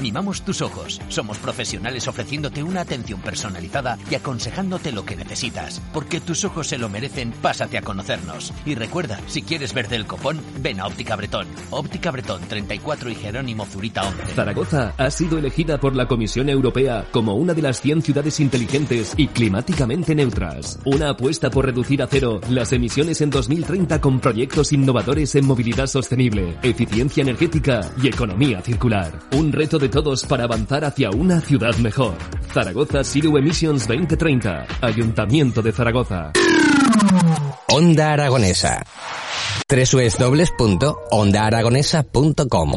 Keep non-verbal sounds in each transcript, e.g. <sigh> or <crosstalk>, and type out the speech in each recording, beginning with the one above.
Mimamos tus ojos. Somos profesionales ofreciéndote una atención personalizada y aconsejándote lo que necesitas. Porque tus ojos se lo merecen, pásate a conocernos. Y recuerda, si quieres ver del copón, ven a Óptica Bretón. Óptica Bretón 34 y Jerónimo Zurita 11. Zaragoza ha sido elegida por la Comisión Europea como una de las 100 ciudades inteligentes y climáticamente neutras. Una apuesta por reducir a cero las emisiones en 2030 con proyectos innovadores en movilidad sostenible, eficiencia energética y economía circular. Un reto de todos para avanzar hacia una ciudad mejor. Zaragoza Zero Emissions 2030. Ayuntamiento de Zaragoza. Onda Aragonesa. www.ondaaragonesa.com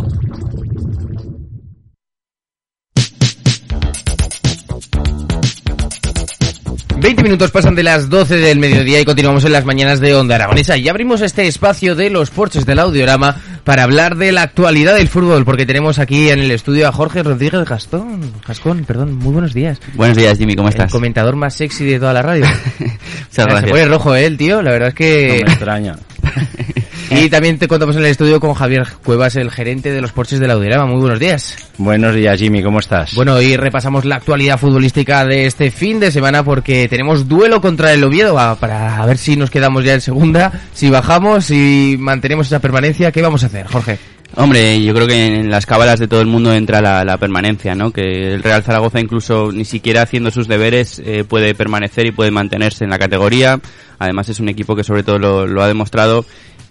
20 minutos pasan de las 12 del mediodía y continuamos en las mañanas de Onda Aragonesa. Y abrimos este espacio de los porches del audiorama para hablar de la actualidad del fútbol, porque tenemos aquí en el estudio a Jorge Rodríguez Gastón. Gascón, perdón, muy buenos días. Buenos días, Jimmy, ¿cómo estás? El comentador más sexy de toda la radio. <laughs> Muchas Se gracias. pone rojo ¿eh, el tío, la verdad es que... No me extraña. <laughs> Y también te contamos en el estudio con Javier Cuevas, el gerente de los porches del audiorama. Muy buenos días. Buenos días, Jimmy, ¿cómo estás? Bueno, hoy repasamos la actualidad futbolística de este fin de semana porque tenemos duelo contra el Oviedo para ver si nos quedamos ya en segunda, si bajamos, si mantenemos esa permanencia. ¿Qué vamos a hacer, Jorge? Hombre, yo creo que en las cábalas de todo el mundo entra la, la permanencia, ¿no? Que el Real Zaragoza incluso ni siquiera haciendo sus deberes eh, puede permanecer y puede mantenerse en la categoría. Además es un equipo que sobre todo lo, lo ha demostrado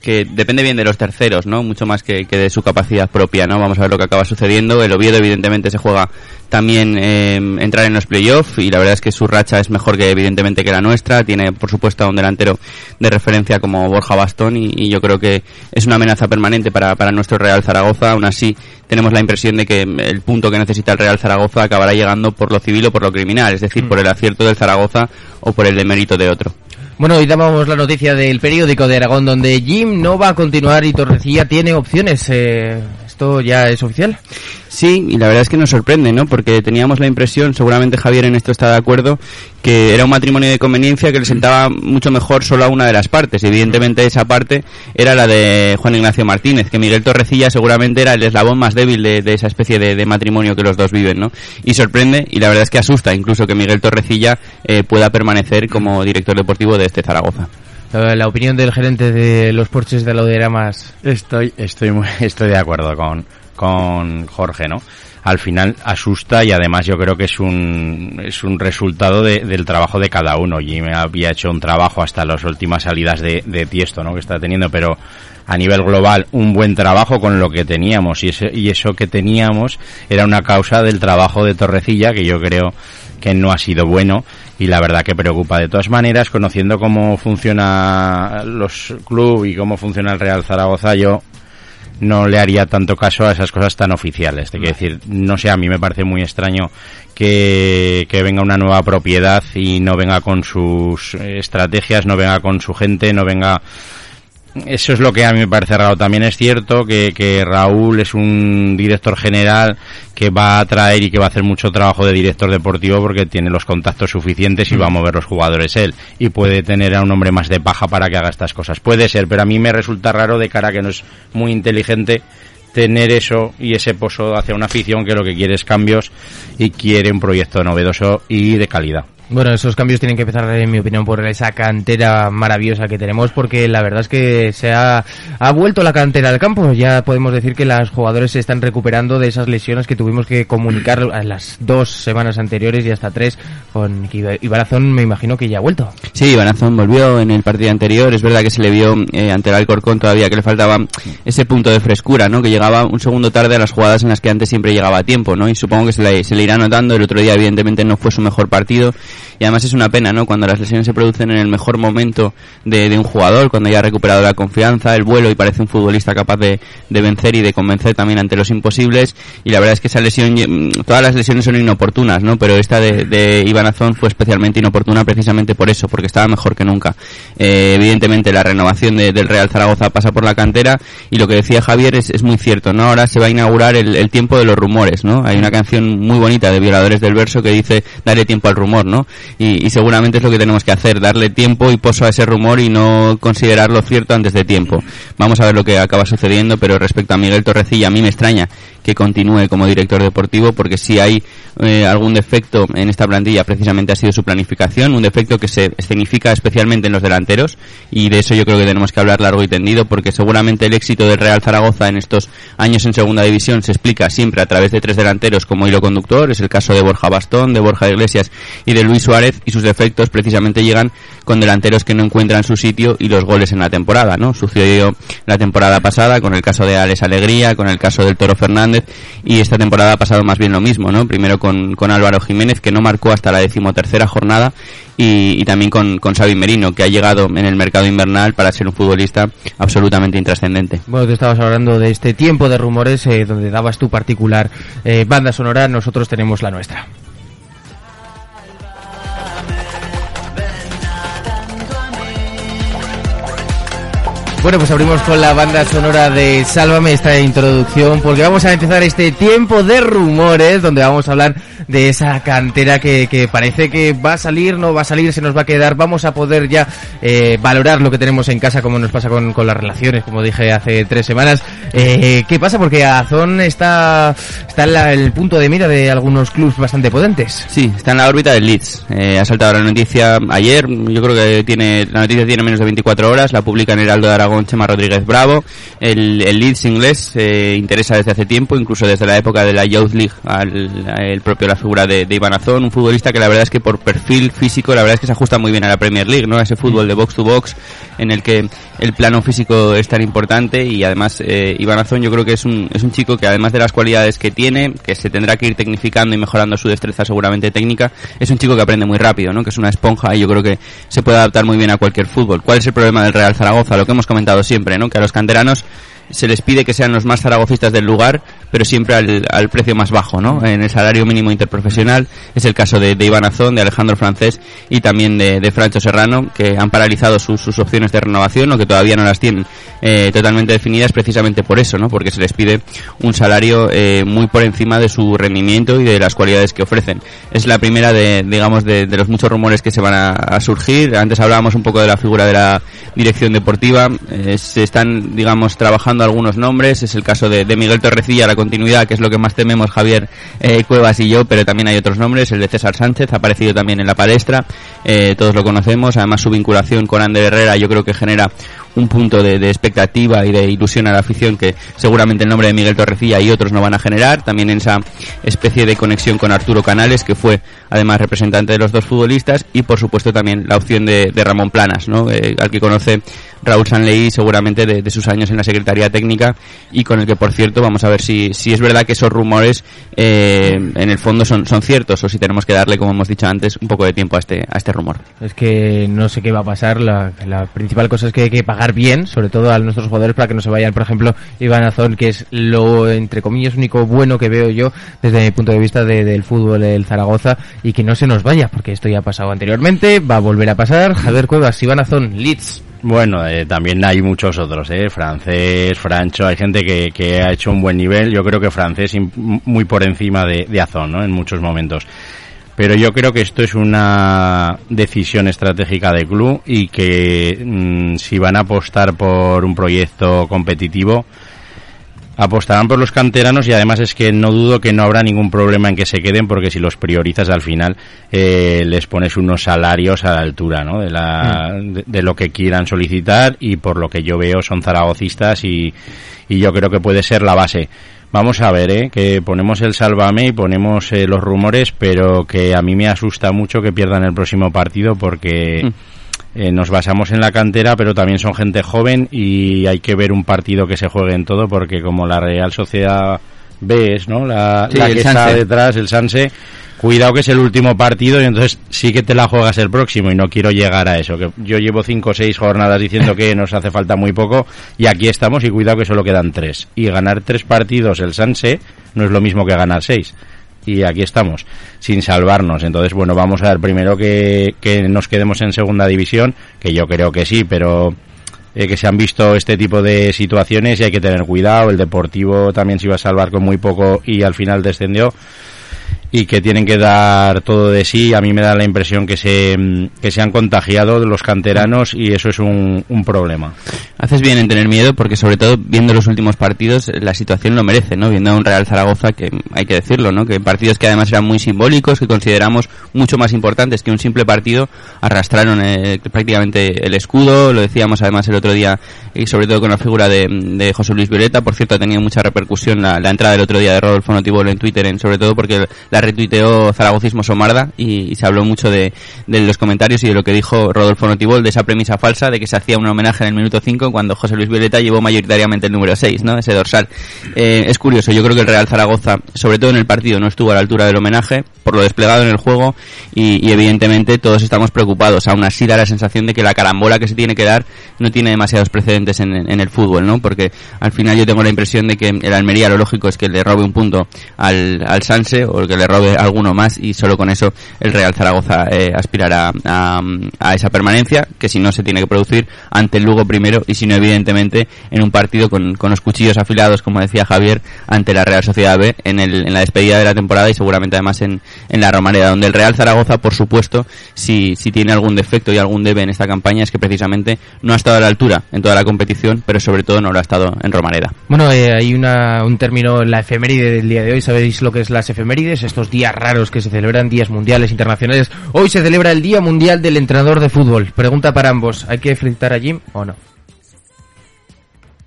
que depende bien de los terceros, ¿no? Mucho más que, que de su capacidad propia, ¿no? Vamos a ver lo que acaba sucediendo. El Oviedo evidentemente se juega también eh, entrar en los playoffs y la verdad es que su racha es mejor que evidentemente que la nuestra. Tiene por supuesto a un delantero de referencia como Borja Bastón y, y yo creo que es una amenaza permanente para, para nuestro Real Zaragoza. Aún así tenemos la impresión de que el punto que necesita el Real Zaragoza acabará llegando por lo civil o por lo criminal, es decir, por el acierto del Zaragoza o por el demérito de otro. Bueno, hoy dábamos la noticia del periódico de Aragón donde Jim no va a continuar y Torrecilla tiene opciones. Eh, ¿Esto ya es oficial? Sí, y la verdad es que nos sorprende, ¿no? Porque teníamos la impresión, seguramente Javier en esto está de acuerdo, que era un matrimonio de conveniencia que le sentaba mucho mejor solo a una de las partes. Evidentemente esa parte era la de Juan Ignacio Martínez, que Miguel Torrecilla seguramente era el eslabón más débil de, esa especie de, de, matrimonio que los dos viven, ¿no? Y sorprende, y la verdad es que asusta incluso que Miguel Torrecilla eh, pueda permanecer como director deportivo de este Zaragoza. La opinión del gerente de los porches de Lauderamas. Estoy, estoy, muy, <laughs> estoy de acuerdo con, con Jorge, ¿no? Al final asusta y además yo creo que es un, es un resultado de, del trabajo de cada uno. Jimmy había hecho un trabajo hasta las últimas salidas de, de Tiesto, ¿no? Que está teniendo, pero a nivel global un buen trabajo con lo que teníamos y, ese, y eso que teníamos era una causa del trabajo de Torrecilla que yo creo que no ha sido bueno y la verdad que preocupa. De todas maneras, conociendo cómo funciona los clubes y cómo funciona el Real Zaragoza, yo no le haría tanto caso a esas cosas tan oficiales. Te quiero decir, no sé, a mí me parece muy extraño que, que venga una nueva propiedad y no venga con sus estrategias, no venga con su gente, no venga eso es lo que a mí me parece raro. También es cierto que, que, Raúl es un director general que va a traer y que va a hacer mucho trabajo de director deportivo porque tiene los contactos suficientes y va a mover los jugadores él. Y puede tener a un hombre más de paja para que haga estas cosas. Puede ser, pero a mí me resulta raro de cara a que no es muy inteligente tener eso y ese pozo hacia una afición que lo que quiere es cambios y quiere un proyecto novedoso y de calidad. Bueno, esos cambios tienen que empezar, en mi opinión, por esa cantera maravillosa que tenemos, porque la verdad es que se ha, ha vuelto la cantera al campo. Ya podemos decir que los jugadores se están recuperando de esas lesiones que tuvimos que comunicar las dos semanas anteriores y hasta tres con Ibarazón, me imagino que ya ha vuelto. Sí, Ibarazón volvió en el partido anterior. Es verdad que se le vio eh, ante el Alcorcón todavía que le faltaba ese punto de frescura, ¿no? Que llegaba un segundo tarde a las jugadas en las que antes siempre llegaba a tiempo, ¿no? Y supongo que se le, se le irá notando. El otro día, evidentemente, no fue su mejor partido y además es una pena, ¿no? Cuando las lesiones se producen en el mejor momento de, un jugador, cuando ya ha recuperado la confianza, el vuelo y parece un futbolista capaz de, de vencer y de convencer también ante los imposibles y la verdad es que esa lesión, mm, todas las lesiones son inoportunas, ¿no? Pero esta de, de Iván Azón fue especialmente inoportuna precisamente por eso, porque estaba mejor que nunca. Eh, evidentemente la renovación de, del Real Zaragoza pasa por la cantera y lo que decía Javier es, es muy cierto, ¿no? Ahora se va a inaugurar el, el, tiempo de los rumores, ¿no? Hay una canción muy bonita de Violadores del Verso que dice darle tiempo al rumor, ¿no? Y, seguramente es lo que tenemos que hacer, darle tiempo y poso a ese rumor y no considerarlo cierto antes de tiempo. Vamos a ver lo que acaba sucediendo, pero respecto a Miguel Torrecilla, a mí me extraña que continúe como director deportivo porque si hay eh, algún defecto en esta plantilla precisamente ha sido su planificación, un defecto que se escenifica especialmente en los delanteros y de eso yo creo que tenemos que hablar largo y tendido porque seguramente el éxito del Real Zaragoza en estos años en segunda división se explica siempre a través de tres delanteros como hilo conductor, es el caso de Borja Bastón, de Borja Iglesias y de Luis Suárez y sus defectos precisamente llegan con delanteros que no encuentran su sitio y los goles en la temporada, ¿no? Sucedió la temporada pasada con el caso de Alex Alegría, con el caso del Toro Fernández y esta temporada ha pasado más bien lo mismo, ¿no? Primero con, con Álvaro Jiménez que no marcó hasta la decimotercera jornada y, también con, con Xavi Merino que ha llegado en el mercado invernal para ser un futbolista absolutamente intrascendente. Bueno, te estabas hablando de este tiempo de rumores eh, donde dabas tu particular eh, banda sonora, nosotros tenemos la nuestra. Bueno, pues abrimos con la banda sonora de Sálvame esta introducción porque vamos a empezar este tiempo de rumores donde vamos a hablar de esa cantera que, que parece que va a salir, no va a salir, se nos va a quedar, vamos a poder ya eh, valorar lo que tenemos en casa como nos pasa con, con las relaciones, como dije hace tres semanas. Eh, ¿Qué pasa? Porque Azón está, está en la, el punto de mira de algunos clubes bastante potentes. Sí, está en la órbita del Leeds. Eh, ha saltado la noticia ayer, yo creo que tiene la noticia tiene menos de 24 horas, la publica en Heraldo de Aragón Chema Rodríguez Bravo. El, el Leeds inglés eh, interesa desde hace tiempo, incluso desde la época de la Youth League, al, el propio la figura de, de Iván Azón, un futbolista que la verdad es que por perfil físico, la verdad es que se ajusta muy bien a la Premier League, ¿no? A ese fútbol de box to box en el que el plano físico es tan importante y además eh, Iván Azón yo creo que es un, es un chico que además de las cualidades que tiene, que se tendrá que ir tecnificando y mejorando su destreza seguramente técnica, es un chico que aprende muy rápido, ¿no? Que es una esponja y yo creo que se puede adaptar muy bien a cualquier fútbol. ¿Cuál es el problema del Real Zaragoza? Lo que hemos comentado siempre, ¿no? Que a los canteranos se les pide que sean los más zaragocistas del lugar, pero siempre al, precio más bajo, ¿no? En el salario mínimo interprofesional. Es el caso de, de Iván Azón, de Alejandro Francés y también de, de Francho Serrano, que han paralizado sus, opciones de renovación o que todavía no las tienen eh, totalmente definidas precisamente por eso, ¿no? Porque se les pide un salario eh, muy por encima de su rendimiento y de las cualidades que ofrecen. Es la primera de, digamos, de, los muchos rumores que se van a, a, surgir. Antes hablábamos un poco de la figura de la dirección deportiva. Eh, se están, digamos, trabajando algunos nombres. Es el caso de, de Miguel Torrecilla, la continuidad, que es lo que más tememos Javier eh, Cuevas y yo, pero también hay otros nombres. El de César Sánchez ha aparecido también en la palestra. Eh, todos lo conocemos. Además, su vinculación con Ander Herrera yo creo que genera un punto de, expectativa y de ilusión a la afición que seguramente el nombre de Miguel Torrecilla y otros no van a generar. También en esa especie de conexión con Arturo Canales, que fue además representante de los dos futbolistas. Y por supuesto también la opción de, Ramón Planas, ¿no? Eh, al que conoce Raúl Sanley seguramente de, de, sus años en la Secretaría Técnica y con el que por cierto vamos a ver si, si es verdad que esos rumores eh, en el fondo son, son ciertos o si tenemos que darle como hemos dicho antes un poco de tiempo a este, a este rumor. Es que no sé qué va a pasar, la, la principal cosa es que hay que pagar bien, sobre todo a nuestros jugadores para que no se vayan, por ejemplo, Iván Azón, que es lo entre comillas único bueno que veo yo desde mi punto de vista de, del fútbol del Zaragoza y que no se nos vaya, porque esto ya ha pasado anteriormente, va a volver a pasar. Javier Cuevas, Iván Azón, Leeds. Bueno, eh, también hay muchos otros, ¿eh? Francés, Francho, hay gente que, que ha hecho un buen nivel. Yo creo que francés muy por encima de, de Azón, ¿no? En muchos momentos. Pero yo creo que esto es una decisión estratégica del club y que mmm, si van a apostar por un proyecto competitivo, apostarán por los canteranos y además es que no dudo que no habrá ningún problema en que se queden porque si los priorizas al final eh, les pones unos salarios a la altura ¿no? de, la, mm. de, de, lo que quieran solicitar y por lo que yo veo son zaragocistas y, y yo creo que puede ser la base. Vamos a ver, ¿eh? que ponemos el sálvame y ponemos eh, los rumores, pero que a mí me asusta mucho que pierdan el próximo partido porque... Mm eh, nos basamos en la cantera, pero también son gente joven y hay que ver un partido que se juegue en todo porque como la Real Sociedad B es, ¿no? La, sí, la que está detrás, el Sanse, cuidado que es el último partido y entonces sí que te la juegas el próximo y no quiero llegar a eso. Que yo llevo cinco o seis jornadas diciendo que nos hace falta muy poco y aquí estamos y cuidado que solo quedan tres. Y ganar tres partidos el Sanse no es lo mismo que ganar seis. Y aquí estamos, sin salvarnos. Entonces, bueno, vamos a ver primero que, que nos quedemos en segunda división, que yo creo que sí, pero eh, que se han visto este tipo de situaciones y hay que tener cuidado. El Deportivo también se iba a salvar con muy poco y al final descendió y que tienen que dar todo de sí. A mí me da la impresión que se, que se han contagiado los canteranos y eso es un, un problema. Haces bien en tener miedo porque sobre todo viendo los últimos partidos la situación lo merece, ¿no? Viendo a un Real Zaragoza que hay que decirlo, ¿no? Que partidos que además eran muy simbólicos, que consideramos mucho más importantes que un simple partido, arrastraron eh, prácticamente el escudo, lo decíamos además el otro día y sobre todo con la figura de, José Luis Violeta, por cierto ha tenido mucha repercusión la, entrada del otro día de Rodolfo Notibolo en Twitter, en, sobre todo porque la retuiteó Zaragocismo Somarda y, se habló mucho de, de los comentarios y de lo que dijo Rodolfo Notibol, de esa premisa falsa de que se hacía un homenaje en el minuto 5 cuando José Luis Violeta llevó mayoritariamente el número 6, ¿no? Ese dorsal. Eh, es curioso, yo creo que el Real Zaragoza, sobre todo en el partido, no estuvo a la altura del homenaje por lo desplegado en el juego y, y evidentemente todos estamos preocupados. Aún así da la sensación de que la carambola que se tiene que dar no tiene demasiados precedentes en, el fútbol, ¿no? Porque al final yo tengo la impresión de que el Almería lo lógico es que le robe un punto al, al Sanse o que le robe alguno más y solo con eso el Real Zaragoza eh, aspirará a, a, esa permanencia que si no se tiene que producir ante el Lugo primero y si no evidentemente en un partido con, con los cuchillos afilados como decía Javier ante la Real Sociedad B en, el, en la despedida de la temporada y seguramente además en, en la Romareda donde el Real Zaragoza por supuesto si, si tiene algún defecto y algún debe en esta campaña es que precisamente no ha estado a la altura en toda la competición pero sobre todo no lo ha estado en Romareda Bueno, eh, hay una, un término, la efeméride del día de hoy, ¿sabéis lo que es las efemérides? Estos días raros que se celebran, días mundiales, internacionales. Hoy se celebra el Día Mundial del Entrenador de Fútbol. Pregunta para ambos, ¿hay que felicitar a Jim o no?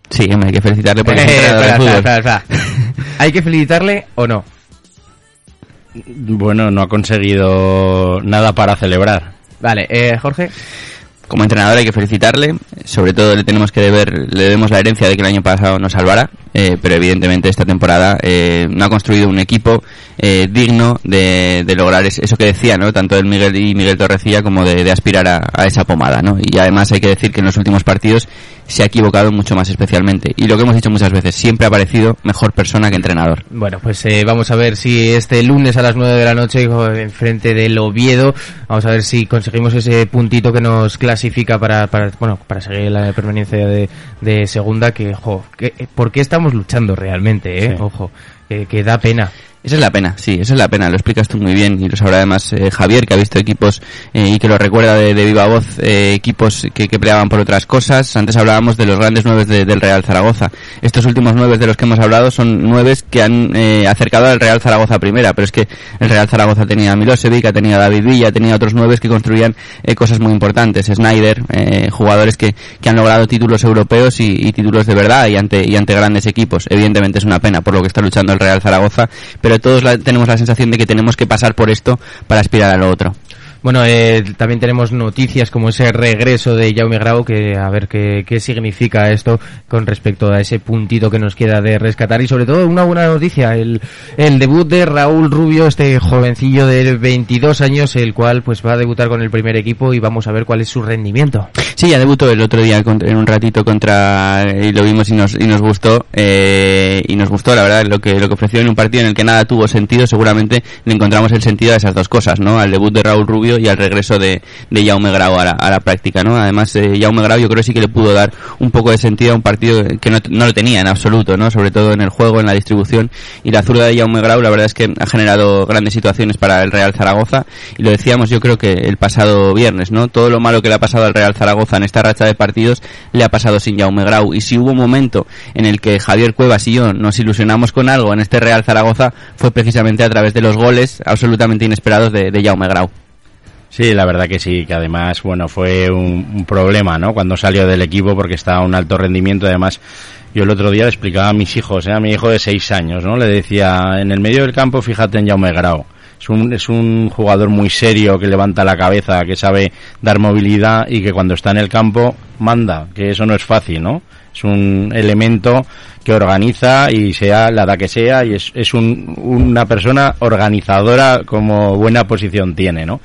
Sí, hay que felicitarle por el Eh, entrenador de espera, fútbol. espera, espera, espera. <laughs> ¿Hay que felicitarle o no? Bueno, no ha conseguido nada para celebrar. Vale, eh, Jorge. Como entrenador hay que felicitarle, sobre todo le tenemos que deber, le debemos la herencia de que el año pasado nos salvara, eh, pero evidentemente esta temporada eh, no ha construido un equipo eh, digno de, lograr es- eso que decía, ¿no? Tanto el Miguel y Miguel Torrecilla como de, aspirar a, esa pomada, ¿no? Y además hay que decir que en los últimos partidos se ha equivocado mucho más especialmente. Y lo que hemos dicho muchas veces, siempre ha parecido mejor persona que entrenador. Bueno, pues vamos a ver si este lunes a las 9 de la noche en frente del Oviedo, vamos a ver si conseguimos ese puntito que nos clasifica para, para bueno, para seguir la permanencia de, de segunda, que, ojo, que, ¿por qué estamos luchando realmente, eh? Sí. Ojo, que, que da pena. Esa es la pena, sí, esa es la pena, lo explicas tú muy bien y lo sabrá además eh, Javier, que ha visto equipos eh, y que lo recuerda de, viva voz, eh, equipos que, peleaban por otras cosas. Antes hablábamos de los grandes nueve de- del Real Zaragoza. Estos últimos nueve de los que hemos hablado son nueve que han acercado al Real Zaragoza primera, pero es que el Real Zaragoza tenía a Milosevic, ha tenido a David Villa, tenía otros nueve que construían cosas muy importantes. Snyder, jugadores que, que han logrado títulos europeos y, títulos de verdad y ante, y ante grandes equipos. Evidentemente es una pena por lo que está luchando el Real Zaragoza, todos la- tenemos la sensación de que tenemos que pasar por esto para aspirar a lo otro. Bueno, eh, también tenemos noticias como ese regreso de Jaume Grau, que a ver qué, qué significa esto con respecto a ese puntito que nos queda de rescatar y sobre todo una buena noticia, el, el debut de Raúl Rubio, este jovencillo de 22 años, el cual pues va a debutar con el primer equipo y vamos a ver cuál es su rendimiento. Sí, ya debutó el otro día en un ratito contra y lo vimos y nos y nos gustó eh, y nos gustó la verdad lo que lo que ofreció en un partido en el que nada tuvo sentido seguramente le encontramos el sentido a esas dos cosas no al debut de Raúl Rubio y al regreso de, de Jaume Grau a la, a la práctica no además eh, Jaume Grau yo creo que sí que le pudo dar un poco de sentido a un partido que no, no lo tenía en absoluto no sobre todo en el juego en la distribución. Y la zurda de Jaume Grau la verdad es que ha generado grandes situaciones para el Real Zaragoza. Y lo decíamos yo creo que el pasado viernes no todo lo malo que le ha pasado al Real Zaragoza en esta racha de partidos le ha pasado sin Jaume Grau. Y si hubo un momento en el que Javier Cuevas y yo nos ilusionamos con algo en este Real Zaragoza fue precisamente a través de los goles absolutamente inesperados de, de Jaume Grau Sí, la verdad que sí, que además, bueno, fue un, problema, ¿no? Cuando salió del equipo porque estaba a un alto rendimiento, además, yo el otro día le explicaba a mis hijos, ¿eh? a mi hijo de seis años, ¿no? Le decía, en el medio del campo, fíjate en Jaume Grau. Es un, es un jugador muy serio que levanta la cabeza, que sabe dar movilidad y que cuando está en el campo manda, que eso no es fácil, ¿no? Es un elemento que organiza y sea la edad que sea y es, es un, una persona organizadora como buena posición tiene, ¿no?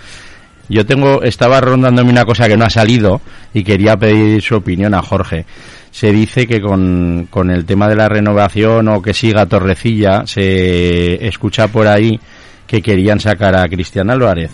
Yo tengo, estaba rondándome una cosa que no ha salido y quería pedir su opinión a Jorge. Se dice que con, con el tema de la renovación o que siga Torrecilla, se escucha por ahí que querían sacar a Cristian Álvarez.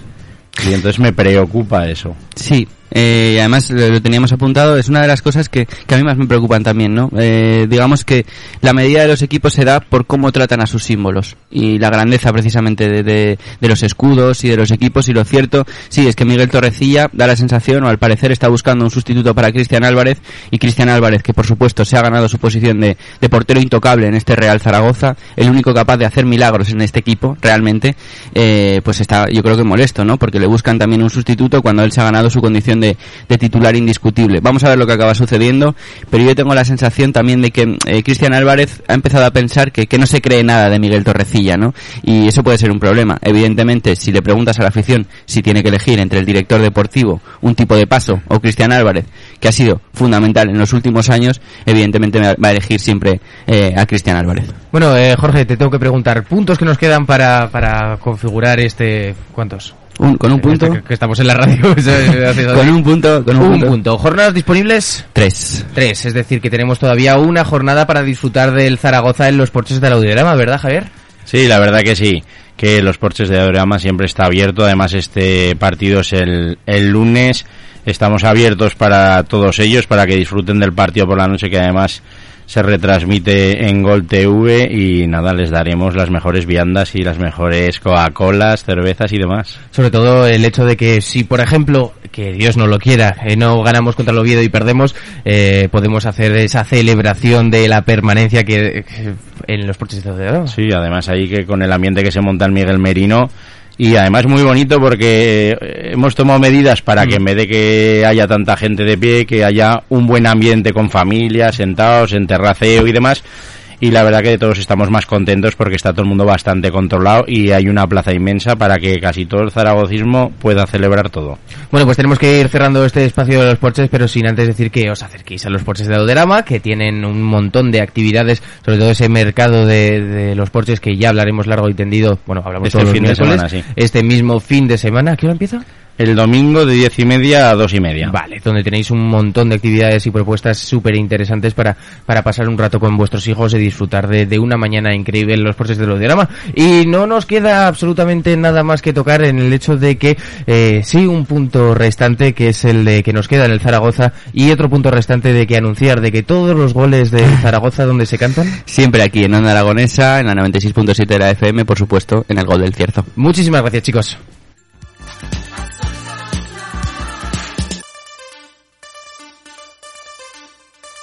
Y entonces me preocupa eso. Sí, eh, además lo, teníamos apuntado, es una de las cosas que, que a mí más me preocupan también, ¿no? Eh, digamos que la medida de los equipos se da por cómo tratan a sus símbolos y la grandeza precisamente de, de, de, los escudos y de los equipos y lo cierto, sí, es que Miguel Torrecilla da la sensación o al parecer está buscando un sustituto para Cristian Álvarez y Cristian Álvarez que por supuesto se ha ganado su posición de, de portero intocable en este Real Zaragoza, el único capaz de hacer milagros en este equipo realmente, eh, pues está yo creo que molesto, ¿no? Porque le buscan también un sustituto cuando él se ha ganado su condición de, titular indiscutible. Vamos a ver lo que acaba sucediendo, pero yo tengo la sensación también de que eh, Cristian Álvarez ha empezado a pensar que, que, no se cree nada de Miguel Torrecilla, ¿no? Y eso puede ser un problema. Evidentemente, si le preguntas a la afición si tiene que elegir entre el director deportivo, un tipo de paso, o Cristian Álvarez, que ha sido fundamental en los últimos años, evidentemente va a elegir siempre eh, a Cristian Álvarez. Bueno, eh, Jorge, te tengo que preguntar, puntos que nos quedan para, para configurar este... ¿Cuántos? Un, con un punto. Que, que, estamos en la radio. <laughs> con un punto. Con un, un punto. punto. ¿Jornadas disponibles? Tres. Tres. Es decir, que tenemos todavía una jornada para disfrutar del Zaragoza en los porches del Audiorama, ¿verdad, Javier? Sí, la verdad que sí. Que los porches de Audiorama siempre está abierto. Además, este partido es el, el lunes. Estamos abiertos para todos ellos, para que disfruten del partido por la noche, que además se retransmite en Gol TV y nada, les daremos las mejores viandas y las mejores Coca-Colas, cervezas y demás. Sobre todo el hecho de que si, por ejemplo, que Dios no lo quiera, eh, no ganamos contra el Oviedo y perdemos, eh, podemos hacer esa celebración de la permanencia que, que en los porches de Oro. Sí, además ahí que con el ambiente que se monta en Miguel Merino, y además muy bonito porque hemos tomado medidas para que en vez de que haya tanta gente de pie, que haya un buen ambiente con familia, sentados en terraceo y demás. Y la verdad que todos estamos más contentos porque está todo el mundo bastante controlado y hay una plaza inmensa para que casi todo el zaragocismo pueda celebrar todo. Bueno, pues tenemos que ir cerrando este espacio de los porches, pero sin antes decir que os acerquéis a los porches de Auderama, que tienen un montón de actividades, sobre todo ese mercado de, de los porches que ya hablaremos largo y tendido. Bueno, hablamos este todos fin los de semana, sí. Este mismo fin de semana, ¿a qué hora empieza? El domingo de diez y media a dos y media. Vale, donde tenéis un montón de actividades y propuestas súper interesantes para, para pasar un rato con vuestros hijos y disfrutar de, de una mañana increíble en los porches del Audiorama. Y no nos queda absolutamente nada más que tocar en el hecho de que eh, sí un punto restante que es el de que nos queda en el Zaragoza y otro punto restante de que anunciar de que todos los goles de <laughs> Zaragoza donde se cantan. Siempre aquí en Onda Aragonesa, en la 96.7 de la FM, por supuesto, en el gol del cierzo. Muchísimas gracias chicos.